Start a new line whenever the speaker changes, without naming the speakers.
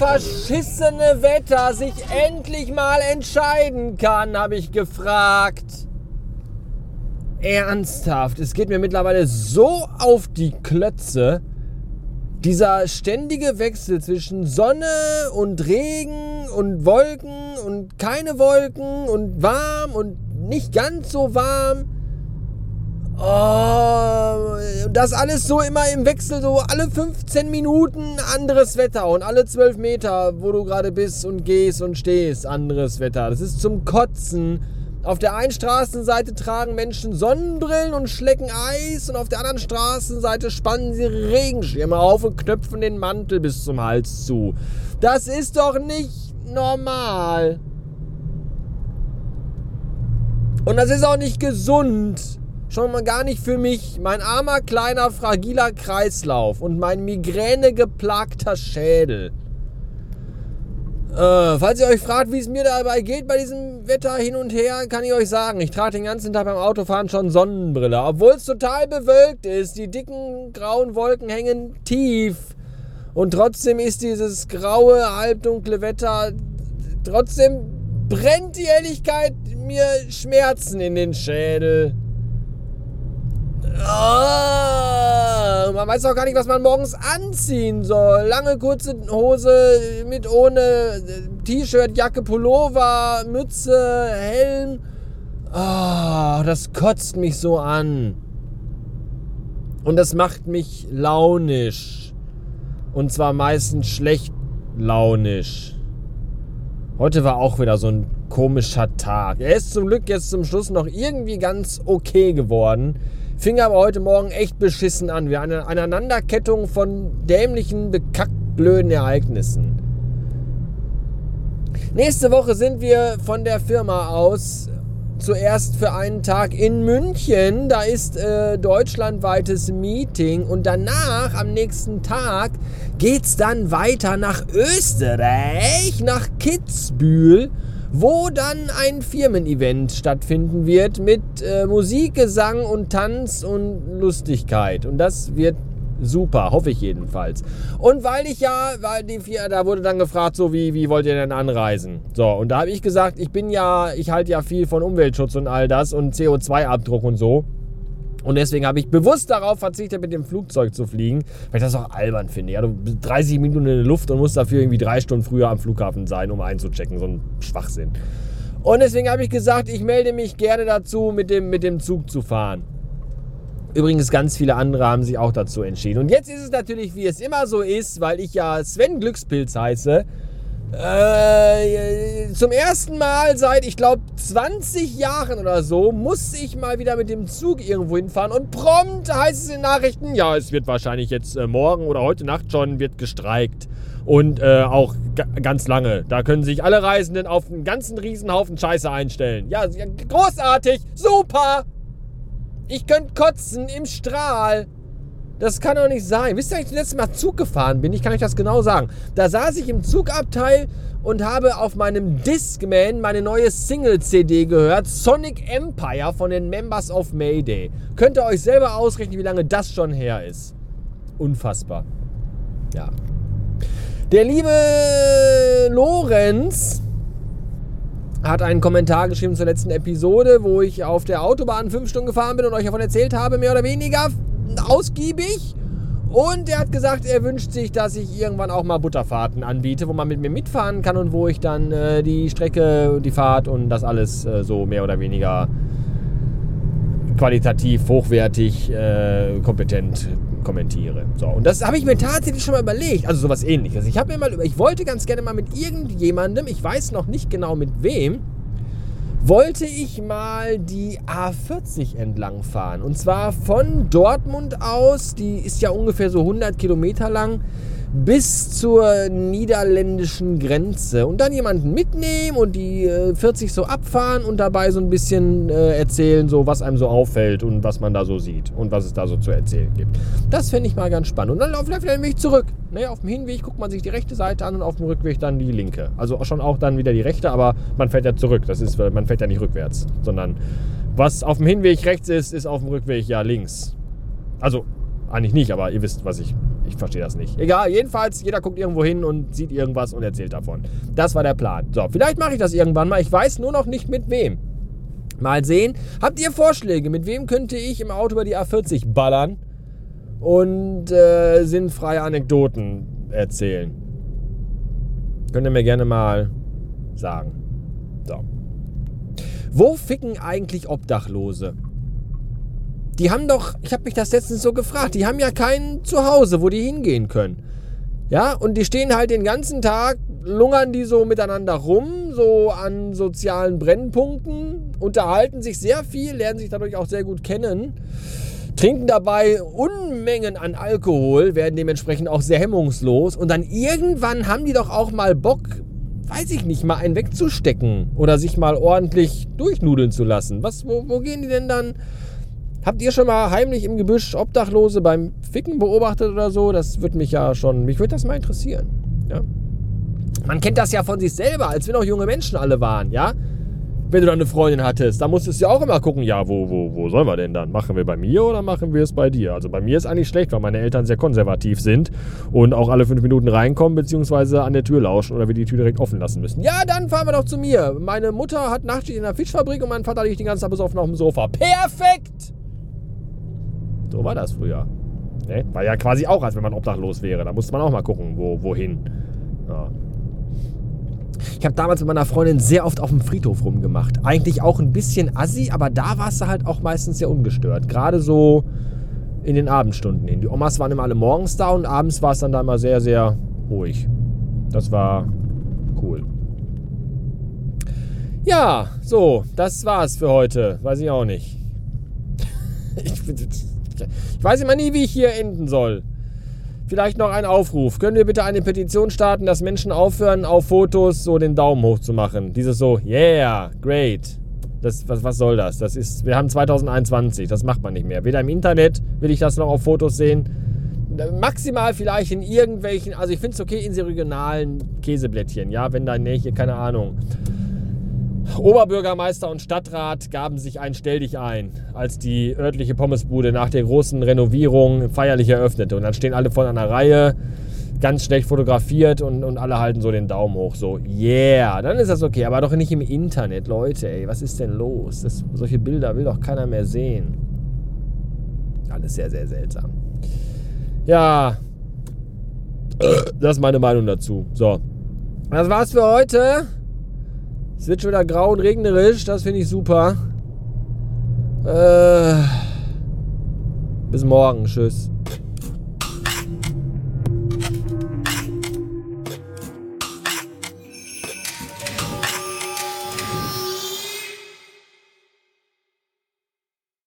verschissene Wetter sich endlich mal entscheiden kann, habe ich gefragt. Ernsthaft, es geht mir mittlerweile so auf die Klötze. Dieser ständige Wechsel zwischen Sonne und Regen und Wolken und keine Wolken und warm und nicht ganz so warm. Oh, das alles so immer im Wechsel, so alle 15 Minuten anderes Wetter und alle 12 Meter, wo du gerade bist und gehst und stehst, anderes Wetter. Das ist zum Kotzen. Auf der einen Straßenseite tragen Menschen Sonnenbrillen und schlecken Eis und auf der anderen Straßenseite spannen sie Regenschirme auf und knöpfen den Mantel bis zum Hals zu. Das ist doch nicht normal. Und das ist auch nicht gesund. Schon mal gar nicht für mich. Mein armer, kleiner, fragiler Kreislauf und mein migränegeplagter Schädel. Äh, falls ihr euch fragt, wie es mir dabei geht bei diesem Wetter hin und her, kann ich euch sagen, ich trage den ganzen Tag beim Autofahren schon Sonnenbrille. Obwohl es total bewölkt ist. Die dicken grauen Wolken hängen tief. Und trotzdem ist dieses graue, halbdunkle Wetter, trotzdem brennt die Helligkeit mir Schmerzen in den Schädel. Oh, man weiß auch gar nicht, was man morgens anziehen soll. Lange kurze Hose mit ohne T-Shirt, Jacke, Pullover, Mütze, Helm. Oh, das kotzt mich so an. Und das macht mich launisch. Und zwar meistens schlecht launisch. Heute war auch wieder so ein komischer Tag. Er ist zum Glück jetzt zum Schluss noch irgendwie ganz okay geworden. Fing aber heute Morgen echt beschissen an. Wir eine Aneinanderkettung von dämlichen, bekackt blöden Ereignissen. Nächste Woche sind wir von der Firma aus zuerst für einen Tag in München. Da ist äh, deutschlandweites Meeting und danach am nächsten Tag geht es dann weiter nach Österreich, nach Kitzbühel wo dann ein Firmen-Event stattfinden wird mit äh, Musik, Gesang und Tanz und Lustigkeit. Und das wird super, hoffe ich jedenfalls. Und weil ich ja, weil die vier, da wurde dann gefragt, so wie, wie wollt ihr denn anreisen? So, und da habe ich gesagt, ich bin ja, ich halte ja viel von Umweltschutz und all das und CO2-Abdruck und so. Und deswegen habe ich bewusst darauf verzichtet, mit dem Flugzeug zu fliegen, weil ich das auch albern finde. Ja, du bist 30 Minuten in der Luft und musst dafür irgendwie drei Stunden früher am Flughafen sein, um einzuchecken. So ein Schwachsinn. Und deswegen habe ich gesagt, ich melde mich gerne dazu, mit dem, mit dem Zug zu fahren. Übrigens, ganz viele andere haben sich auch dazu entschieden. Und jetzt ist es natürlich, wie es immer so ist, weil ich ja Sven Glückspilz heiße, äh, zum ersten Mal seit, ich glaube, 20 Jahren oder so, muss ich mal wieder mit dem Zug irgendwo hinfahren. Und prompt heißt es in Nachrichten, ja, es wird wahrscheinlich jetzt äh, morgen oder heute Nacht schon, wird gestreikt. Und äh, auch ganz lange. Da können sich alle Reisenden auf einen ganzen Riesenhaufen Scheiße einstellen. Ja, großartig, super. Ich könnte kotzen im Strahl. Das kann doch nicht sein. Wisst ihr, als ich das letzte Mal Zug gefahren bin? Ich kann euch das genau sagen. Da saß ich im Zugabteil und habe auf meinem Discman meine neue Single-CD gehört. Sonic Empire von den Members of Mayday. Könnt ihr euch selber ausrechnen, wie lange das schon her ist. Unfassbar. Ja. Der liebe Lorenz hat einen Kommentar geschrieben zur letzten Episode, wo ich auf der Autobahn fünf Stunden gefahren bin und euch davon erzählt habe, mehr oder weniger ausgiebig. Und er hat gesagt, er wünscht sich, dass ich irgendwann auch mal Butterfahrten anbiete, wo man mit mir mitfahren kann und wo ich dann äh, die Strecke, die Fahrt und das alles äh, so mehr oder weniger qualitativ, hochwertig, äh, kompetent kommentiere. So, und das habe ich mir tatsächlich schon mal überlegt. Also sowas ähnliches. Ich habe mir mal, ich wollte ganz gerne mal mit irgendjemandem, ich weiß noch nicht genau mit wem, wollte ich mal die A40 entlang fahren. Und zwar von Dortmund aus, die ist ja ungefähr so 100 Kilometer lang, bis zur niederländischen Grenze und dann jemanden mitnehmen und die 40 äh, so abfahren und dabei so ein bisschen äh, erzählen, so was einem so auffällt und was man da so sieht und was es da so zu erzählen gibt. Das fände ich mal ganz spannend. Und dann laufe ich den Weg zurück. Ne, auf dem Hinweg guckt man sich die rechte Seite an und auf dem Rückweg dann die linke. Also schon auch dann wieder die rechte, aber man fährt ja zurück. Das ist, man fährt ja nicht rückwärts, sondern was auf dem Hinweg rechts ist, ist auf dem Rückweg ja links. Also eigentlich nicht, aber ihr wisst, was ich Ich verstehe das nicht. Egal, jedenfalls, jeder guckt irgendwo hin und sieht irgendwas und erzählt davon. Das war der Plan. So, vielleicht mache ich das irgendwann mal. Ich weiß nur noch nicht mit wem. Mal sehen. Habt ihr Vorschläge? Mit wem könnte ich im Auto über die A40 ballern und äh, sinnfreie Anekdoten erzählen? Könnt ihr mir gerne mal sagen. So. Wo ficken eigentlich Obdachlose? Die haben doch, ich habe mich das letztens so gefragt, die haben ja kein Zuhause, wo die hingehen können. Ja, und die stehen halt den ganzen Tag, lungern die so miteinander rum, so an sozialen Brennpunkten, unterhalten sich sehr viel, lernen sich dadurch auch sehr gut kennen, trinken dabei Unmengen an Alkohol, werden dementsprechend auch sehr hemmungslos und dann irgendwann haben die doch auch mal Bock, weiß ich nicht, mal einen wegzustecken oder sich mal ordentlich durchnudeln zu lassen. Was, wo, wo gehen die denn dann? Habt ihr schon mal heimlich im Gebüsch Obdachlose beim Ficken beobachtet oder so? Das würde mich ja schon, mich würde das mal interessieren. Ja? Man kennt das ja von sich selber, als wir noch junge Menschen alle waren, ja? Wenn du da eine Freundin hattest, da musstest du ja auch immer gucken, ja, wo, wo, wo sollen wir denn dann? Machen wir bei mir oder machen wir es bei dir? Also bei mir ist eigentlich schlecht, weil meine Eltern sehr konservativ sind und auch alle fünf Minuten reinkommen, beziehungsweise an der Tür lauschen oder wir die Tür direkt offen lassen müssen. Ja, dann fahren wir doch zu mir. Meine Mutter hat Nachtschicht in der Fischfabrik und mein Vater liegt den ganzen Tag besoffen auf dem Sofa. Perfekt! So war das früher. Ne? War ja quasi auch, als wenn man obdachlos wäre. Da musste man auch mal gucken, wo, wohin. Ja. Ich habe damals mit meiner Freundin sehr oft auf dem Friedhof rumgemacht. Eigentlich auch ein bisschen assi, aber da war es halt auch meistens sehr ungestört. Gerade so in den Abendstunden. Die Omas waren immer alle morgens da und abends war es dann da immer sehr, sehr ruhig. Das war cool. Ja, so, das war's für heute. Weiß ich auch nicht. ich, ich weiß immer nie, wie ich hier enden soll. Vielleicht noch ein Aufruf. Können wir bitte eine Petition starten, dass Menschen aufhören, auf Fotos so den Daumen hoch zu machen? Dieses so, yeah, great. Das, was, was soll das? Das ist, wir haben 2021, das macht man nicht mehr. Weder im Internet will ich das noch auf Fotos sehen. Maximal vielleicht in irgendwelchen, also ich finde es okay in regionalen Käseblättchen, ja, wenn da, ne, hier, keine Ahnung. Oberbürgermeister und Stadtrat gaben sich ein Stell dich ein, als die örtliche Pommesbude nach der großen Renovierung feierlich eröffnete. Und dann stehen alle vor einer Reihe, ganz schlecht fotografiert und, und alle halten so den Daumen hoch. So, yeah, dann ist das okay. Aber doch nicht im Internet, Leute, ey, was ist denn los? Das, solche Bilder will doch keiner mehr sehen. Alles sehr, sehr seltsam. Ja, das ist meine Meinung dazu. So, das war's für heute. Es wird schon wieder grau und regnerisch, das finde ich super. Äh, bis morgen, tschüss.